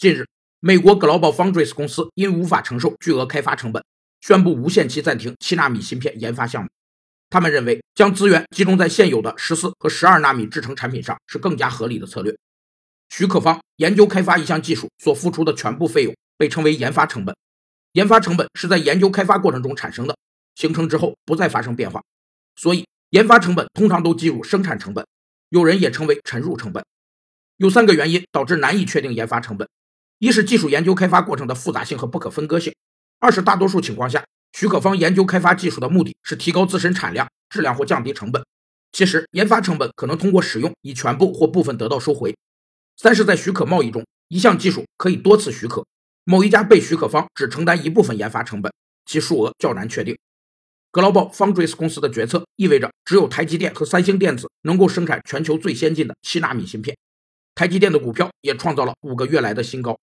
近日，美国 Global Foundries 公司因无法承受巨额开发成本，宣布无限期暂停七纳米芯片研发项目。他们认为，将资源集中在现有的十四和十二纳米制程产品上是更加合理的策略。许可方研究开发一项技术所付出的全部费用被称为研发成本。研发成本是在研究开发过程中产生的，形成之后不再发生变化，所以研发成本通常都计入生产成本，有人也称为沉入成本。有三个原因导致难以确定研发成本：一是技术研究开发过程的复杂性和不可分割性；二是大多数情况下。许可方研究开发技术的目的是提高自身产量、质量或降低成本。其实，研发成本可能通过使用以全部或部分得到收回。三是，在许可贸易中，一项技术可以多次许可，某一家被许可方只承担一部分研发成本，其数额较难确定。Global Foundries 公司的决策意味着，只有台积电和三星电子能够生产全球最先进的七纳米芯片。台积电的股票也创造了五个月来的新高。